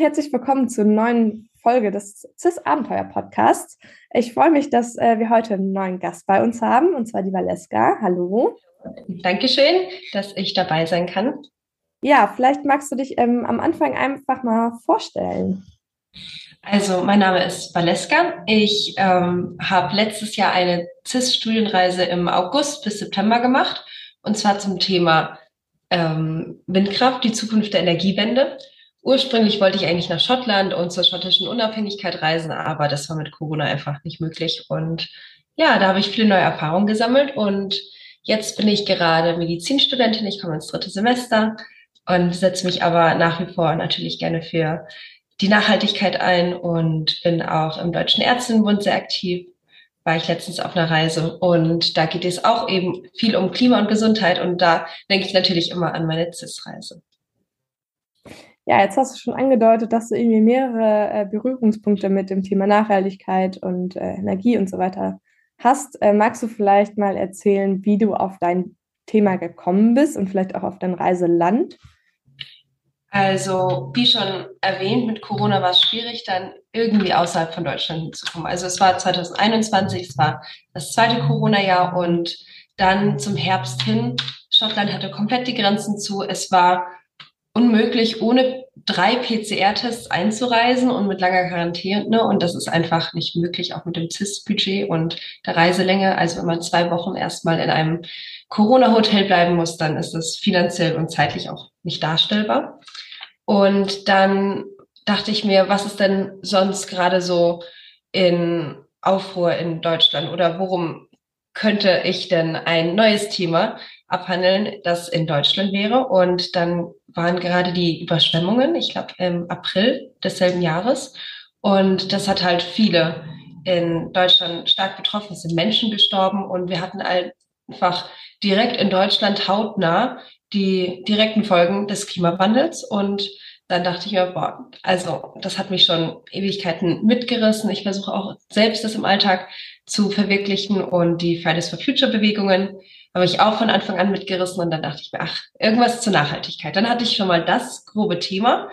herzlich willkommen zur neuen Folge des CIS Abenteuer Podcasts. Ich freue mich, dass äh, wir heute einen neuen Gast bei uns haben, und zwar die Valeska. Hallo. Dankeschön, dass ich dabei sein kann. Ja, vielleicht magst du dich ähm, am Anfang einfach mal vorstellen. Also, mein Name ist Valeska. Ich ähm, habe letztes Jahr eine CIS-Studienreise im August bis September gemacht, und zwar zum Thema ähm, Windkraft, die Zukunft der Energiewende. Ursprünglich wollte ich eigentlich nach Schottland und zur schottischen Unabhängigkeit reisen, aber das war mit Corona einfach nicht möglich. Und ja, da habe ich viele neue Erfahrungen gesammelt und jetzt bin ich gerade Medizinstudentin. Ich komme ins dritte Semester und setze mich aber nach wie vor natürlich gerne für die Nachhaltigkeit ein und bin auch im Deutschen Ärztinnenbund sehr aktiv. War ich letztens auf einer Reise und da geht es auch eben viel um Klima und Gesundheit und da denke ich natürlich immer an meine CIS-Reise. Ja, jetzt hast du schon angedeutet, dass du irgendwie mehrere äh, Berührungspunkte mit dem Thema Nachhaltigkeit und äh, Energie und so weiter hast. Äh, magst du vielleicht mal erzählen, wie du auf dein Thema gekommen bist und vielleicht auch auf dein Reiseland? Also, wie schon erwähnt, mit Corona war es schwierig, dann irgendwie außerhalb von Deutschland hinzukommen. Also es war 2021, es war das zweite Corona-Jahr und dann zum Herbst hin, Schottland hatte komplett die Grenzen zu. Es war unmöglich, ohne drei PCR-Tests einzureisen und mit langer Quarantäne. Und das ist einfach nicht möglich, auch mit dem CIS-Budget und der Reiselänge. Also wenn man zwei Wochen erstmal in einem Corona-Hotel bleiben muss, dann ist das finanziell und zeitlich auch nicht darstellbar. Und dann dachte ich mir, was ist denn sonst gerade so in Aufruhr in Deutschland oder worum könnte ich denn ein neues Thema abhandeln, das in Deutschland wäre. Und dann waren gerade die Überschwemmungen, ich glaube im April desselben Jahres. Und das hat halt viele in Deutschland stark betroffen. Es sind Menschen gestorben und wir hatten einfach direkt in Deutschland hautnah die direkten Folgen des Klimawandels. Und dann dachte ich mir, boah, also das hat mich schon Ewigkeiten mitgerissen. Ich versuche auch selbst das im Alltag zu verwirklichen und die Fridays for Future Bewegungen habe ich auch von Anfang an mitgerissen und dann dachte ich mir, ach, irgendwas zur Nachhaltigkeit. Dann hatte ich schon mal das grobe Thema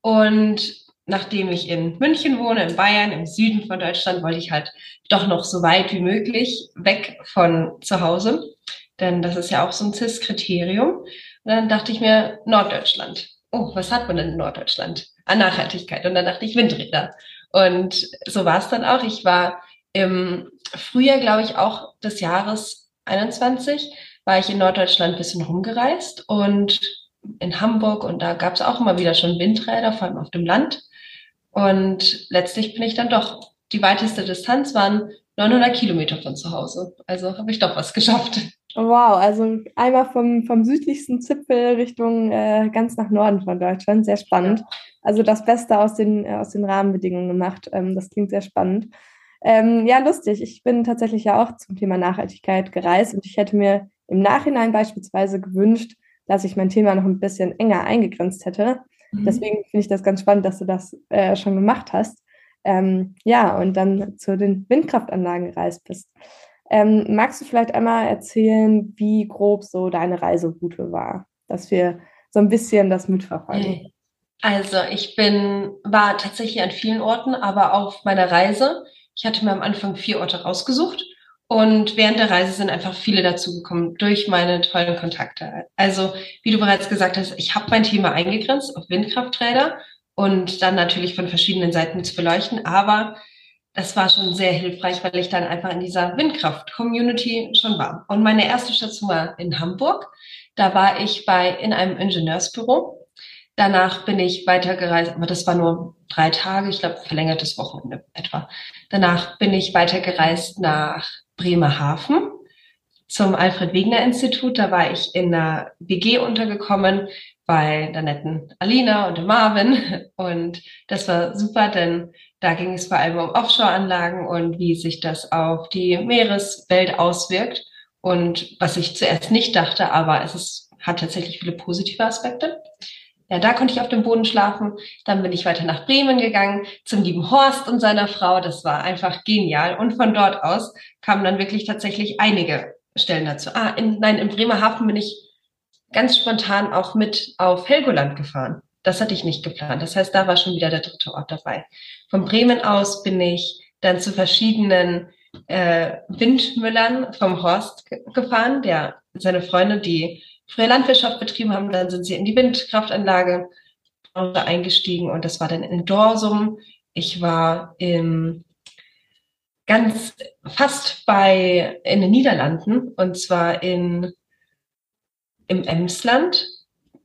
und nachdem ich in München wohne, in Bayern, im Süden von Deutschland, wollte ich halt doch noch so weit wie möglich weg von zu Hause, denn das ist ja auch so ein CIS-Kriterium. Und dann dachte ich mir, Norddeutschland. Oh, was hat man denn in Norddeutschland? An Nachhaltigkeit. Und dann dachte ich, Windräder. Und so war es dann auch. Ich war im Frühjahr, glaube ich, auch des Jahres 21 war ich in Norddeutschland ein bisschen rumgereist und in Hamburg und da gab es auch immer wieder schon Windräder, vor allem auf dem Land. Und letztlich bin ich dann doch, die weiteste Distanz waren 900 Kilometer von zu Hause. Also habe ich doch was geschafft. Wow, also einmal vom, vom südlichsten Zipfel Richtung äh, ganz nach Norden von Deutschland. Sehr spannend. Also das Beste aus den, äh, aus den Rahmenbedingungen gemacht. Ähm, das klingt sehr spannend. Ähm, ja, lustig. Ich bin tatsächlich ja auch zum Thema Nachhaltigkeit gereist und ich hätte mir im Nachhinein beispielsweise gewünscht, dass ich mein Thema noch ein bisschen enger eingegrenzt hätte. Mhm. Deswegen finde ich das ganz spannend, dass du das äh, schon gemacht hast. Ähm, ja, und dann zu den Windkraftanlagen gereist bist. Ähm, magst du vielleicht einmal erzählen, wie grob so deine Reiseroute war, dass wir so ein bisschen das mitverfolgen? Also ich bin, war tatsächlich an vielen Orten, aber auf meiner Reise ich hatte mir am Anfang vier Orte rausgesucht und während der Reise sind einfach viele dazugekommen durch meine tollen Kontakte. Also, wie du bereits gesagt hast, ich habe mein Thema eingegrenzt auf Windkrafträder und dann natürlich von verschiedenen Seiten zu beleuchten, aber das war schon sehr hilfreich, weil ich dann einfach in dieser Windkraft-Community schon war. Und meine erste Station war in Hamburg. Da war ich bei in einem Ingenieursbüro Danach bin ich weitergereist, aber das war nur drei Tage, ich glaube verlängertes Wochenende etwa. Danach bin ich weitergereist nach Bremerhaven zum Alfred Wegener Institut. Da war ich in einer WG untergekommen bei der netten Alina und dem Marvin. Und das war super, denn da ging es vor allem um Offshore-Anlagen und wie sich das auf die Meereswelt auswirkt. Und was ich zuerst nicht dachte, aber es ist, hat tatsächlich viele positive Aspekte. Ja, da konnte ich auf dem Boden schlafen. Dann bin ich weiter nach Bremen gegangen zum lieben Horst und seiner Frau. Das war einfach genial. Und von dort aus kamen dann wirklich tatsächlich einige Stellen dazu. Ah, in, nein, in Bremerhaven bin ich ganz spontan auch mit auf Helgoland gefahren. Das hatte ich nicht geplant. Das heißt, da war schon wieder der dritte Ort dabei. Von Bremen aus bin ich dann zu verschiedenen äh, Windmüllern vom Horst gefahren, der seine Freunde, die früher Landwirtschaft betrieben haben, dann sind sie in die Windkraftanlage eingestiegen und das war dann in Dorsum. Ich war im ganz fast bei in den Niederlanden und zwar in im Emsland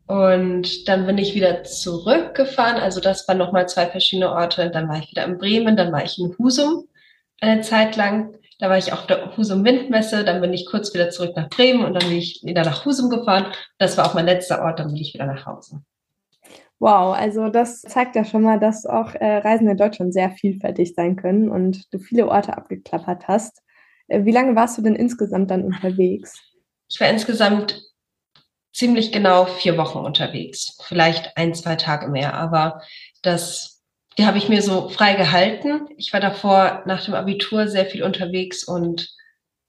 und dann bin ich wieder zurückgefahren. Also das waren nochmal zwei verschiedene Orte. Dann war ich wieder in Bremen, dann war ich in Husum eine Zeit lang. Da war ich auf der Husum Windmesse. Dann bin ich kurz wieder zurück nach Bremen und dann bin ich wieder nach Husum gefahren. Das war auch mein letzter Ort. Dann bin ich wieder nach Hause. Wow, also das zeigt ja schon mal, dass auch äh, Reisen in Deutschland sehr vielfältig sein können und du viele Orte abgeklappert hast. Äh, wie lange warst du denn insgesamt dann unterwegs? Ich war insgesamt ziemlich genau vier Wochen unterwegs. Vielleicht ein, zwei Tage mehr, aber das, die habe ich mir so frei gehalten. Ich war davor nach dem Abitur sehr viel unterwegs und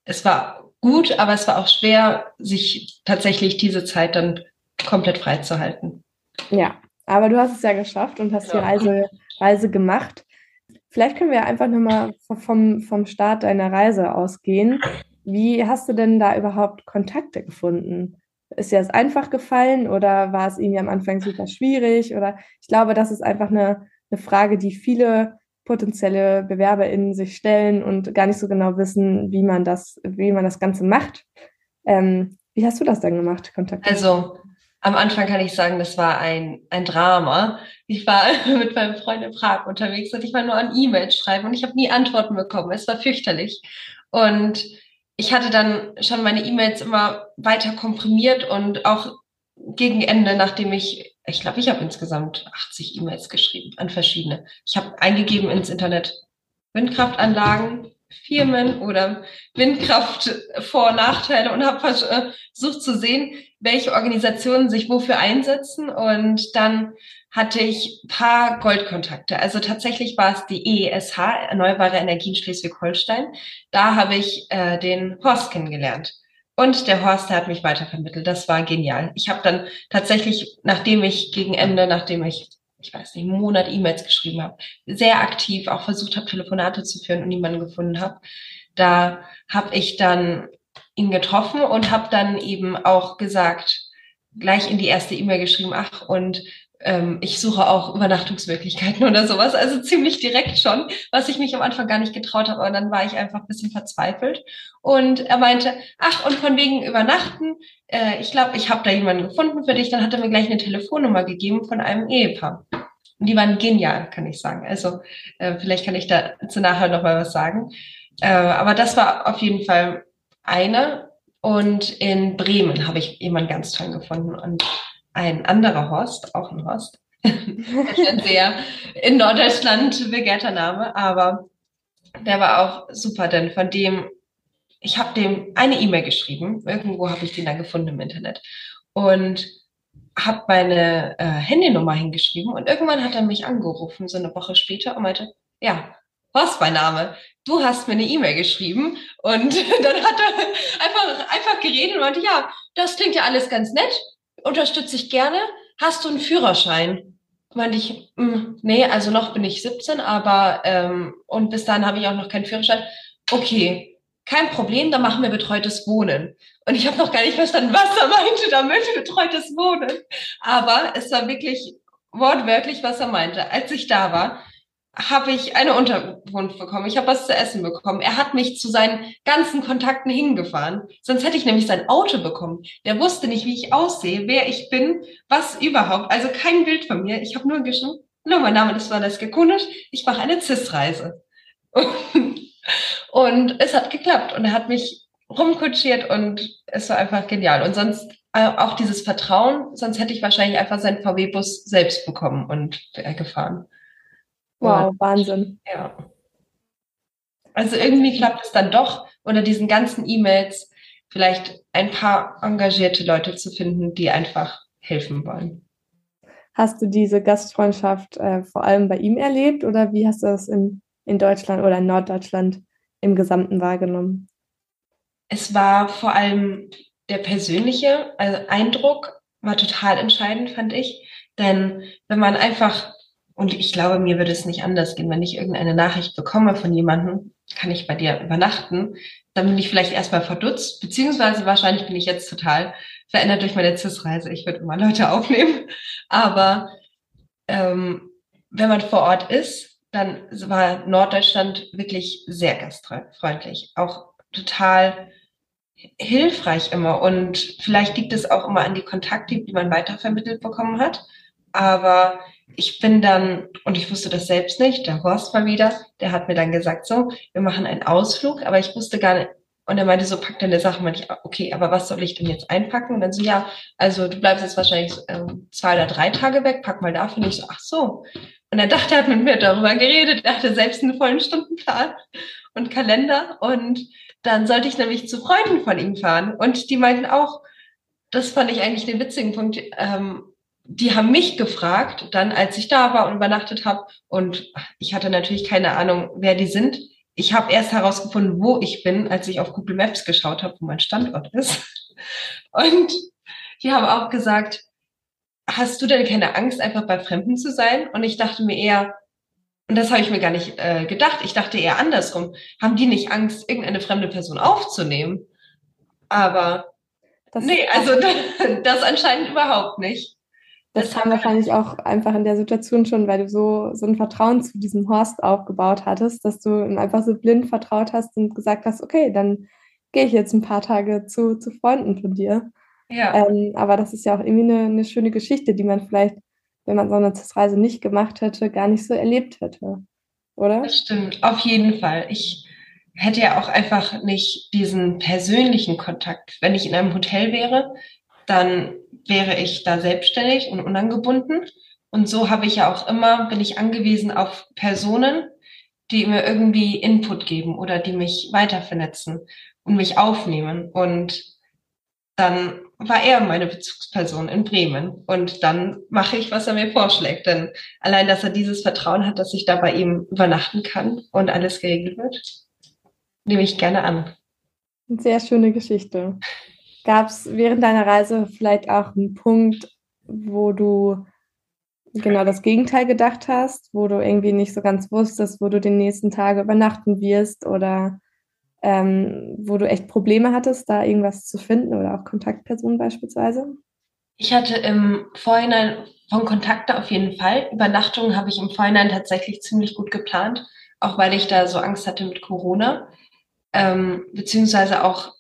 es war gut, aber es war auch schwer, sich tatsächlich diese Zeit dann komplett frei zu halten. Ja, aber du hast es ja geschafft und hast ja. die Reise, Reise gemacht. Vielleicht können wir einfach nochmal vom, vom Start deiner Reise ausgehen. Wie hast du denn da überhaupt Kontakte gefunden? Ist dir das einfach gefallen oder war es irgendwie am Anfang super schwierig? Oder ich glaube, das ist einfach eine, eine Frage, die viele potenzielle BewerberInnen sich stellen und gar nicht so genau wissen, wie man das, wie man das Ganze macht. Ähm, wie hast du das dann gemacht, Kontakt? Also am Anfang kann ich sagen, das war ein, ein Drama. Ich war mit meinem Freund in Prag unterwegs und ich war nur an E-Mails schreiben und ich habe nie Antworten bekommen. Es war fürchterlich. Und ich hatte dann schon meine E-Mails immer weiter komprimiert und auch gegen Ende, nachdem ich, ich glaube, ich habe insgesamt 80 E-Mails geschrieben an verschiedene. Ich habe eingegeben ins Internet Windkraftanlagen, Firmen oder Windkraft Vor- und Nachteile und habe äh, versucht zu sehen, welche Organisationen sich wofür einsetzen. Und dann hatte ich paar Goldkontakte. Also tatsächlich war es die EESH, Erneuerbare Energien Schleswig-Holstein. Da habe ich äh, den Horst kennengelernt. Und der Horst, hat mich weitervermittelt. Das war genial. Ich habe dann tatsächlich, nachdem ich gegen Ende, nachdem ich, ich weiß nicht, einen Monat E-Mails geschrieben habe, sehr aktiv auch versucht habe, Telefonate zu führen und niemanden gefunden habe, da habe ich dann ihn getroffen und habe dann eben auch gesagt, gleich in die erste E-Mail geschrieben, ach, und ähm, ich suche auch Übernachtungsmöglichkeiten oder sowas. Also ziemlich direkt schon, was ich mich am Anfang gar nicht getraut habe. Aber dann war ich einfach ein bisschen verzweifelt. Und er meinte, ach, und von wegen Übernachten, äh, ich glaube, ich habe da jemanden gefunden für dich. Dann hat er mir gleich eine Telefonnummer gegeben von einem Ehepaar. Und die waren genial, kann ich sagen. Also äh, vielleicht kann ich dazu nachher noch mal was sagen. Äh, aber das war auf jeden Fall eine. Und in Bremen habe ich jemanden ganz toll gefunden. Und ein anderer Horst, auch ein Horst. ein sehr in Norddeutschland begehrter Name, aber der war auch super, denn von dem, ich habe dem eine E-Mail geschrieben, irgendwo habe ich den dann gefunden im Internet und habe meine äh, Handynummer hingeschrieben und irgendwann hat er mich angerufen, so eine Woche später und meinte, ja, was mein Name? Du hast mir eine E-Mail geschrieben und dann hat er einfach, einfach geredet und meinte, ja, das klingt ja alles ganz nett unterstütze ich gerne. Hast du einen Führerschein? Meinte ich, mh, hm, nee, also noch bin ich 17, aber ähm, und bis dahin habe ich auch noch keinen Führerschein. Okay, kein Problem, dann machen wir betreutes Wohnen. Und ich habe noch gar nicht verstanden, was er meinte damit, betreutes Wohnen. Aber es war wirklich wortwörtlich, was er meinte. Als ich da war, habe ich eine Unterkunft bekommen. Ich habe was zu essen bekommen. Er hat mich zu seinen ganzen Kontakten hingefahren. Sonst hätte ich nämlich sein Auto bekommen. Der wusste nicht, wie ich aussehe, wer ich bin, was überhaupt. Also kein Bild von mir. Ich habe nur geschrieben, hallo, mein Name ist Valeska Kunisch. Ich mache eine CIS-Reise. Und es hat geklappt. Und er hat mich rumkutschiert und es war einfach genial. Und sonst äh, auch dieses Vertrauen, sonst hätte ich wahrscheinlich einfach seinen VW-Bus selbst bekommen und gefahren. Wow, und, Wahnsinn. Ja. Also irgendwie klappt es dann doch, unter diesen ganzen E-Mails vielleicht ein paar engagierte Leute zu finden, die einfach helfen wollen. Hast du diese Gastfreundschaft äh, vor allem bei ihm erlebt oder wie hast du das in, in Deutschland oder in Norddeutschland im Gesamten wahrgenommen? Es war vor allem der persönliche also Eindruck, war total entscheidend, fand ich. Denn wenn man einfach, und ich glaube, mir würde es nicht anders gehen, wenn ich irgendeine Nachricht bekomme von jemandem, kann ich bei dir übernachten, dann bin ich vielleicht erstmal verdutzt, beziehungsweise wahrscheinlich bin ich jetzt total verändert durch meine CIS-Reise. Ich würde immer Leute aufnehmen. Aber ähm, wenn man vor Ort ist, dann war Norddeutschland wirklich sehr gastfreundlich. Auch total hilfreich immer. Und vielleicht liegt es auch immer an die Kontakte, die man weitervermittelt bekommen hat. Aber ich bin dann, und ich wusste das selbst nicht, der Horst war wieder, der hat mir dann gesagt, so, wir machen einen Ausflug, aber ich wusste gar nicht, und er meinte so, pack deine Sachen. Meinte ich, okay, aber was soll ich denn jetzt einpacken? Und dann so, ja, also du bleibst jetzt wahrscheinlich ähm, zwei oder drei Tage weg, pack mal dafür. Und ich so, ach so. Und er dachte, er hat mit mir darüber geredet. Er hatte selbst einen vollen Stundenplan und Kalender. Und dann sollte ich nämlich zu Freunden von ihm fahren. Und die meinten auch, das fand ich eigentlich den witzigen Punkt, ähm, die haben mich gefragt, dann als ich da war und übernachtet habe. Und ich hatte natürlich keine Ahnung, wer die sind. Ich habe erst herausgefunden, wo ich bin, als ich auf Google Maps geschaut habe, wo mein Standort ist. Und die haben auch gesagt, hast du denn keine Angst, einfach bei Fremden zu sein? Und ich dachte mir eher, und das habe ich mir gar nicht äh, gedacht, ich dachte eher andersrum, haben die nicht Angst, irgendeine fremde Person aufzunehmen? Aber das nee, also das, das anscheinend überhaupt nicht. Das kam wahrscheinlich auch einfach in der Situation schon, weil du so, so ein Vertrauen zu diesem Horst aufgebaut hattest, dass du ihm einfach so blind vertraut hast und gesagt hast, okay, dann gehe ich jetzt ein paar Tage zu, zu Freunden von dir. Ja. Ähm, aber das ist ja auch irgendwie eine, eine schöne Geschichte, die man vielleicht, wenn man so eine Reise nicht gemacht hätte, gar nicht so erlebt hätte. Oder? Das stimmt, auf jeden Fall. Ich hätte ja auch einfach nicht diesen persönlichen Kontakt. Wenn ich in einem Hotel wäre, dann wäre ich da selbstständig und unangebunden. Und so habe ich ja auch immer, bin ich angewiesen auf Personen, die mir irgendwie Input geben oder die mich weiter vernetzen und mich aufnehmen. Und dann war er meine Bezugsperson in Bremen. Und dann mache ich, was er mir vorschlägt. Denn allein, dass er dieses Vertrauen hat, dass ich da bei ihm übernachten kann und alles geregelt wird, nehme ich gerne an. Sehr schöne Geschichte. Gab es während deiner Reise vielleicht auch einen Punkt, wo du genau das Gegenteil gedacht hast, wo du irgendwie nicht so ganz wusstest, wo du den nächsten Tage übernachten wirst oder ähm, wo du echt Probleme hattest, da irgendwas zu finden oder auch Kontaktpersonen beispielsweise? Ich hatte im Vorhinein von Kontakte auf jeden Fall. Übernachtungen habe ich im Vorhinein tatsächlich ziemlich gut geplant, auch weil ich da so Angst hatte mit Corona. Ähm, beziehungsweise auch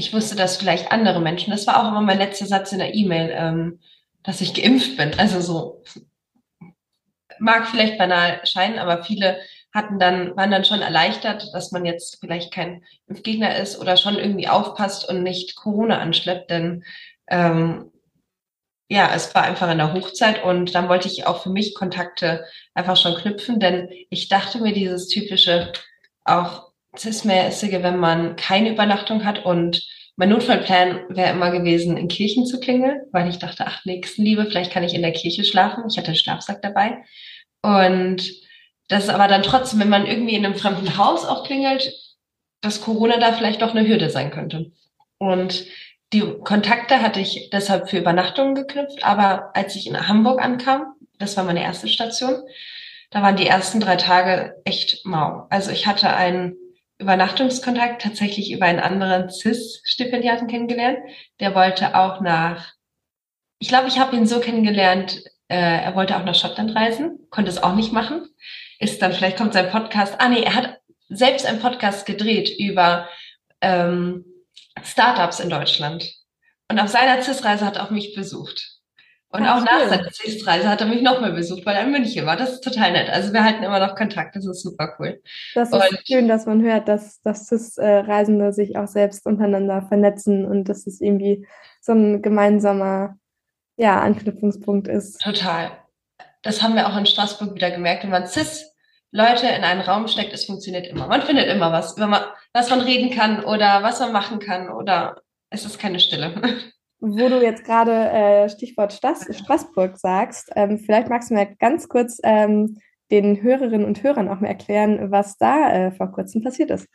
ich wusste, dass vielleicht andere Menschen, das war auch immer mein letzter Satz in der E-Mail, ähm, dass ich geimpft bin. Also so mag vielleicht banal scheinen, aber viele hatten dann, waren dann schon erleichtert, dass man jetzt vielleicht kein Impfgegner ist oder schon irgendwie aufpasst und nicht Corona anschleppt, denn ähm, ja, es war einfach in der Hochzeit und dann wollte ich auch für mich Kontakte einfach schon knüpfen, denn ich dachte mir dieses typische, auch cis-mäßige, wenn man keine Übernachtung hat. Und mein Notfallplan wäre immer gewesen, in Kirchen zu klingeln, weil ich dachte, ach, Nächstenliebe, vielleicht kann ich in der Kirche schlafen. Ich hatte einen Schlafsack dabei. Und das ist aber dann trotzdem, wenn man irgendwie in einem fremden Haus auch klingelt, dass Corona da vielleicht doch eine Hürde sein könnte. Und die Kontakte hatte ich deshalb für Übernachtungen geknüpft, aber als ich in Hamburg ankam, das war meine erste Station, da waren die ersten drei Tage echt mau. Also ich hatte einen Übernachtungskontakt tatsächlich über einen anderen CIS-Stipendiaten kennengelernt. Der wollte auch nach, ich glaube, ich habe ihn so kennengelernt, äh, er wollte auch nach Schottland reisen, konnte es auch nicht machen. Ist dann, vielleicht kommt sein Podcast, ah nee, er hat selbst einen Podcast gedreht über ähm, Startups in Deutschland. Und auf seiner CIS-Reise hat er auch mich besucht. Und auch nach seiner Dienstreise hat er mich nochmal besucht, weil er in München war. Das ist total nett. Also wir halten immer noch Kontakt. Das ist super cool. Das ist und schön, dass man hört, dass, dass das äh, Reisende sich auch selbst untereinander vernetzen und dass es irgendwie so ein gemeinsamer ja, Anknüpfungspunkt ist. Total. Das haben wir auch in Straßburg wieder gemerkt. Wenn man CIS Leute in einen Raum steckt, es funktioniert immer. Man findet immer was, man, was man reden kann oder was man machen kann oder es ist keine Stille. Wo du jetzt gerade äh, Stichwort Straß Straßburg sagst, ähm, vielleicht magst du mir ganz kurz ähm, den Hörerinnen und Hörern auch mal erklären, was da äh, vor kurzem passiert ist.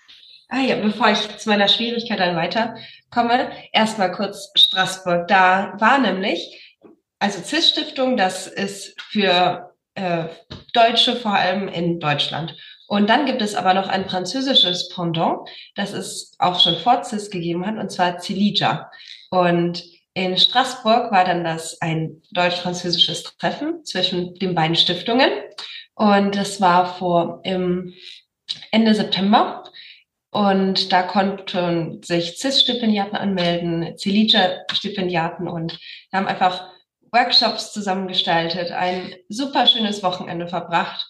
Ah ja, bevor ich zu meiner Schwierigkeit dann weiterkomme, erstmal kurz Straßburg. Da war nämlich also CIS-Stiftung, das ist für äh, Deutsche vor allem in Deutschland. Und dann gibt es aber noch ein französisches Pendant, das es auch schon vor CIS gegeben hat, und zwar Cilija. Und in Straßburg war dann das ein deutsch-französisches Treffen zwischen den beiden Stiftungen. Und das war vor im Ende September. Und da konnten sich CIS-Stipendiaten anmelden, Cilija-Stipendiaten und haben einfach Workshops zusammengestaltet, ein super schönes Wochenende verbracht,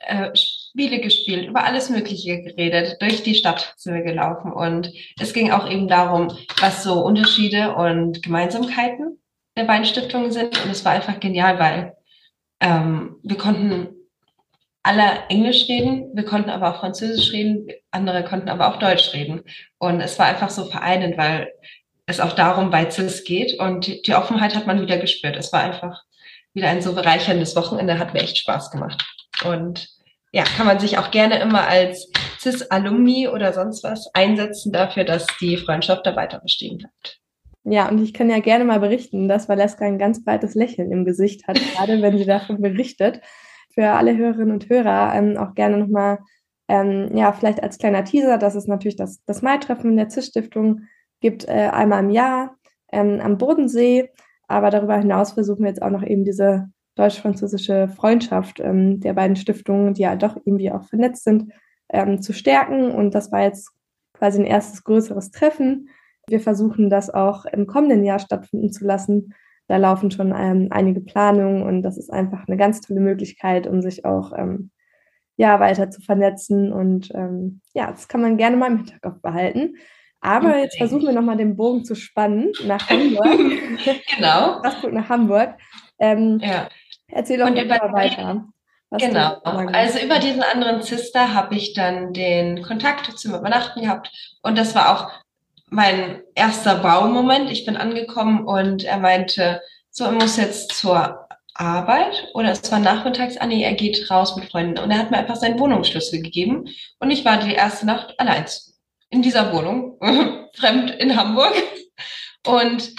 äh, Spiele gespielt, über alles Mögliche geredet, durch die Stadt sind wir gelaufen und es ging auch eben darum, was so Unterschiede und Gemeinsamkeiten der beiden Stiftungen sind und es war einfach genial, weil ähm, wir konnten alle Englisch reden, wir konnten aber auch Französisch reden, andere konnten aber auch Deutsch reden und es war einfach so vereinend, weil es auch darum bei CIS geht. Und die, Offenheit hat man wieder gespürt. Es war einfach wieder ein so bereicherndes Wochenende, hat mir echt Spaß gemacht. Und ja, kann man sich auch gerne immer als CIS-Alumni oder sonst was einsetzen dafür, dass die Freundschaft da weiter bestehen bleibt. Ja, und ich kann ja gerne mal berichten, dass Valeska ein ganz breites Lächeln im Gesicht hat, gerade wenn sie davon berichtet. Für alle Hörerinnen und Hörer ähm, auch gerne nochmal, ähm, ja, vielleicht als kleiner Teaser, das ist natürlich das, das Mai-Treffen der CIS-Stiftung gibt äh, einmal im Jahr ähm, am Bodensee. Aber darüber hinaus versuchen wir jetzt auch noch eben diese deutsch-französische Freundschaft ähm, der beiden Stiftungen, die ja doch irgendwie auch vernetzt sind, ähm, zu stärken. Und das war jetzt quasi ein erstes größeres Treffen. Wir versuchen das auch im kommenden Jahr stattfinden zu lassen. Da laufen schon ähm, einige Planungen und das ist einfach eine ganz tolle Möglichkeit, um sich auch ähm, ja, weiter zu vernetzen. Und ähm, ja, das kann man gerne mal im Hinterkopf behalten. Aber jetzt versuchen wir nochmal den Bogen zu spannen nach Hamburg. genau. Straßburg nach Hamburg. Ähm, ja. Erzähl doch mal weiter. Genau. Also über diesen anderen Sister habe ich dann den Kontakt zum Übernachten gehabt. Und das war auch mein erster Baumoment. Ich bin angekommen und er meinte, so, er muss jetzt zur Arbeit oder es war nachmittags, ah nee, er geht raus mit Freunden. Und er hat mir einfach seinen Wohnungsschlüssel gegeben. Und ich war die erste Nacht allein in dieser Wohnung, fremd in Hamburg. Und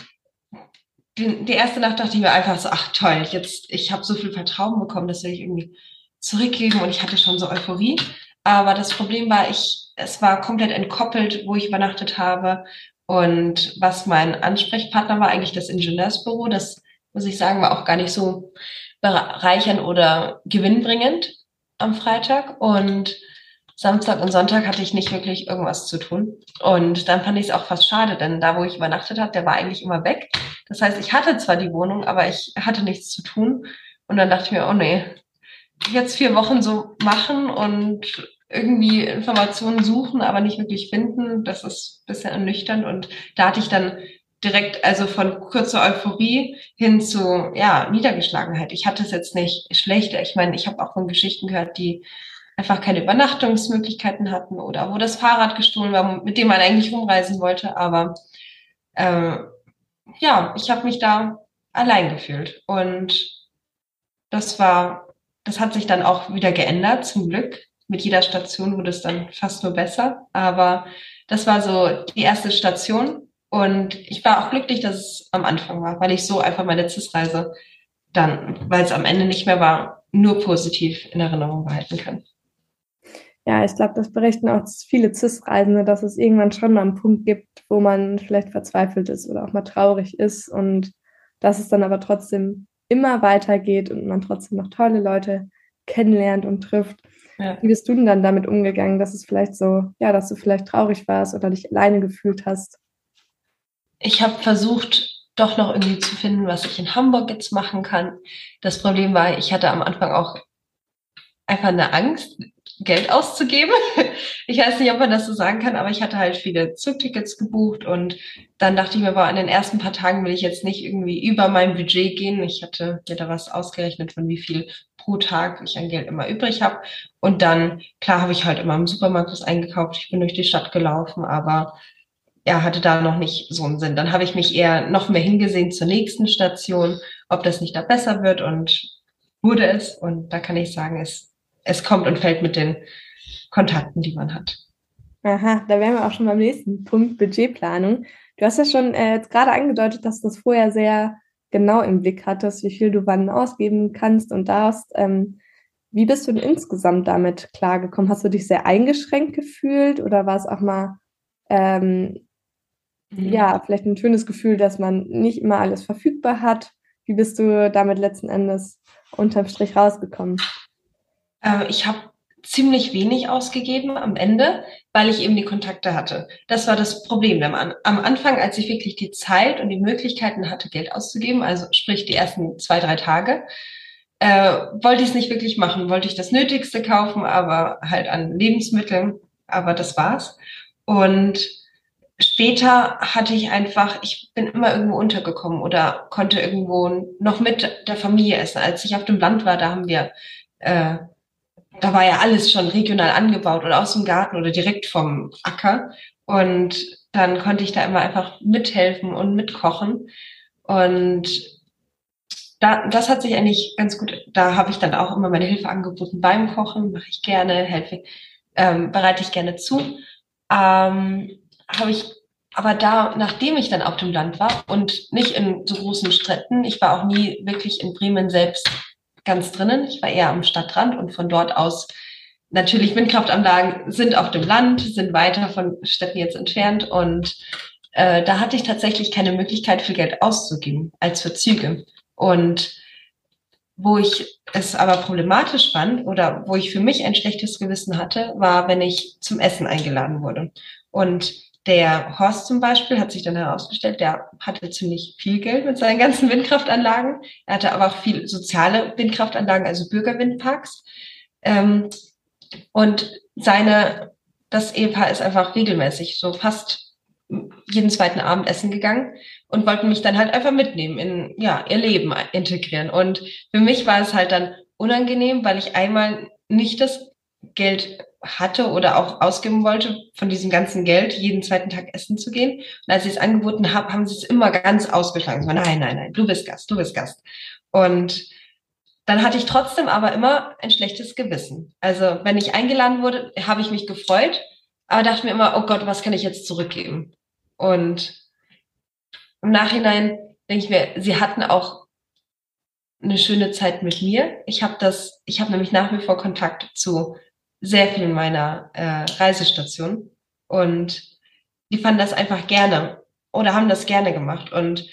die, die, erste Nacht dachte ich mir einfach so, ach toll, jetzt, ich habe so viel Vertrauen bekommen, das will ich irgendwie zurückgeben und ich hatte schon so Euphorie. Aber das Problem war, ich, es war komplett entkoppelt, wo ich übernachtet habe. Und was mein Ansprechpartner war, eigentlich das Ingenieursbüro, das muss ich sagen, war auch gar nicht so bereichernd oder gewinnbringend am Freitag. Und Samstag und Sonntag hatte ich nicht wirklich irgendwas zu tun. Und dann fand ich es auch fast schade, denn da, wo ich übernachtet habe, der war eigentlich immer weg. Das heißt, ich hatte zwar die Wohnung, aber ich hatte nichts zu tun. Und dann dachte ich mir, oh nee, jetzt vier Wochen so machen und irgendwie Informationen suchen, aber nicht wirklich finden, das ist ein bisschen ernüchternd. Und da hatte ich dann direkt also von kurzer Euphorie hin zu ja Niedergeschlagenheit. Ich hatte es jetzt nicht schlecht. Ich meine, ich habe auch von Geschichten gehört, die einfach keine Übernachtungsmöglichkeiten hatten oder wo das Fahrrad gestohlen war, mit dem man eigentlich rumreisen wollte. Aber äh, ja, ich habe mich da allein gefühlt. Und das war, das hat sich dann auch wieder geändert, zum Glück. Mit jeder Station wurde es dann fast nur besser. Aber das war so die erste Station. Und ich war auch glücklich, dass es am Anfang war, weil ich so einfach meine CIS-Reise dann, weil es am Ende nicht mehr war, nur positiv in Erinnerung behalten kann ja, ich glaube, das berichten auch viele CIS-Reisende, dass es irgendwann schon mal einen Punkt gibt, wo man vielleicht verzweifelt ist oder auch mal traurig ist und dass es dann aber trotzdem immer weitergeht und man trotzdem noch tolle Leute kennenlernt und trifft. Ja. Wie bist du denn dann damit umgegangen, dass es vielleicht so, ja, dass du vielleicht traurig warst oder dich alleine gefühlt hast? Ich habe versucht, doch noch irgendwie zu finden, was ich in Hamburg jetzt machen kann. Das Problem war, ich hatte am Anfang auch einfach eine Angst, Geld auszugeben. Ich weiß nicht, ob man das so sagen kann, aber ich hatte halt viele Zugtickets gebucht und dann dachte ich mir, boah, in den ersten paar Tagen will ich jetzt nicht irgendwie über mein Budget gehen. Ich hatte mir da was ausgerechnet von wie viel pro Tag ich an Geld immer übrig habe. Und dann, klar, habe ich halt immer im Supermarkt was eingekauft. Ich bin durch die Stadt gelaufen, aber er hatte da noch nicht so einen Sinn. Dann habe ich mich eher noch mehr hingesehen zur nächsten Station, ob das nicht da besser wird und wurde es. Und da kann ich sagen, es es kommt und fällt mit den Kontakten, die man hat. Aha, da wären wir auch schon beim nächsten Punkt, Budgetplanung. Du hast ja schon äh, jetzt gerade angedeutet, dass das vorher sehr genau im Blick hattest, wie viel du wann ausgeben kannst und darfst. Ähm, wie bist du denn insgesamt damit klargekommen? Hast du dich sehr eingeschränkt gefühlt oder war es auch mal ähm, mhm. ja, vielleicht ein schönes Gefühl, dass man nicht immer alles verfügbar hat? Wie bist du damit letzten Endes unterm Strich rausgekommen? Äh, ich habe ziemlich wenig ausgegeben am Ende, weil ich eben die Kontakte hatte. Das war das Problem. Am, Anfang, als ich wirklich die Zeit und die Möglichkeiten hatte, Geld auszugeben, also sprich die ersten zwei, drei Tage, äh, wollte ich es nicht wirklich machen. Wollte ich das Nötigste kaufen, aber halt an Lebensmitteln. Aber das war's. Und später hatte ich einfach, ich bin immer irgendwo untergekommen oder konnte irgendwo noch mit der Familie essen. Als ich auf dem Land war, da haben wir, äh, da war ja alles schon regional angebaut oder aus dem Garten oder direkt vom Acker. Und dann konnte ich da immer einfach mithelfen und mitkochen. Und da, das hat sich eigentlich ganz gut, da habe ich dann auch immer meine Hilfe angeboten beim Kochen, mache ich gerne, helfe, ähm, bereite ich gerne zu. Ähm, habe ich aber da, nachdem ich dann auf dem Land war und nicht in so großen Städten, ich war auch nie wirklich in Bremen selbst ganz drinnen. Ich war eher am Stadtrand und von dort aus natürlich Windkraftanlagen sind auf dem Land, sind weiter von Städten jetzt entfernt und äh, da hatte ich tatsächlich keine Möglichkeit, viel Geld auszugeben als für Züge. Und wo ich es aber problematisch fand oder wo ich für mich ein schlechtes Gewissen hatte, war, wenn ich zum Essen eingeladen wurde. Und der Horst zum Beispiel hat sich dann herausgestellt, der hatte ziemlich viel Geld mit seinen ganzen Windkraftanlagen. Er hatte aber auch viel soziale Windkraftanlagen, also Bürgerwindparks. Ähm, und seine, das Ehepaar ist einfach regelmäßig so fast jeden zweiten Abend essen gegangen und wollten mich dann halt einfach mitnehmen in ja ihr Leben integrieren. Und für mich war es halt dann unangenehm, weil ich einmal nicht das Geld hatte oder auch ausgeben wollte, von diesem ganzen Geld jeden zweiten Tag essen zu gehen. Und als ich es angeboten habe, haben sie es immer ganz ausgeschlagen. So, nein, nein, nein, du bist Gast, du bist Gast. Und dann hatte ich trotzdem aber immer ein schlechtes Gewissen. Also wenn ich eingeladen wurde, habe ich mich gefreut, aber dachte mir immer, oh Gott, was kann ich jetzt zurückgeben? Und im Nachhinein denke ich mir, sie hatten auch eine schöne Zeit mit mir. Ich habe das, ich habe nämlich nach wie vor Kontakt zu sehr viel meiner äh, Reisestation und die fanden das einfach gerne oder haben das gerne gemacht und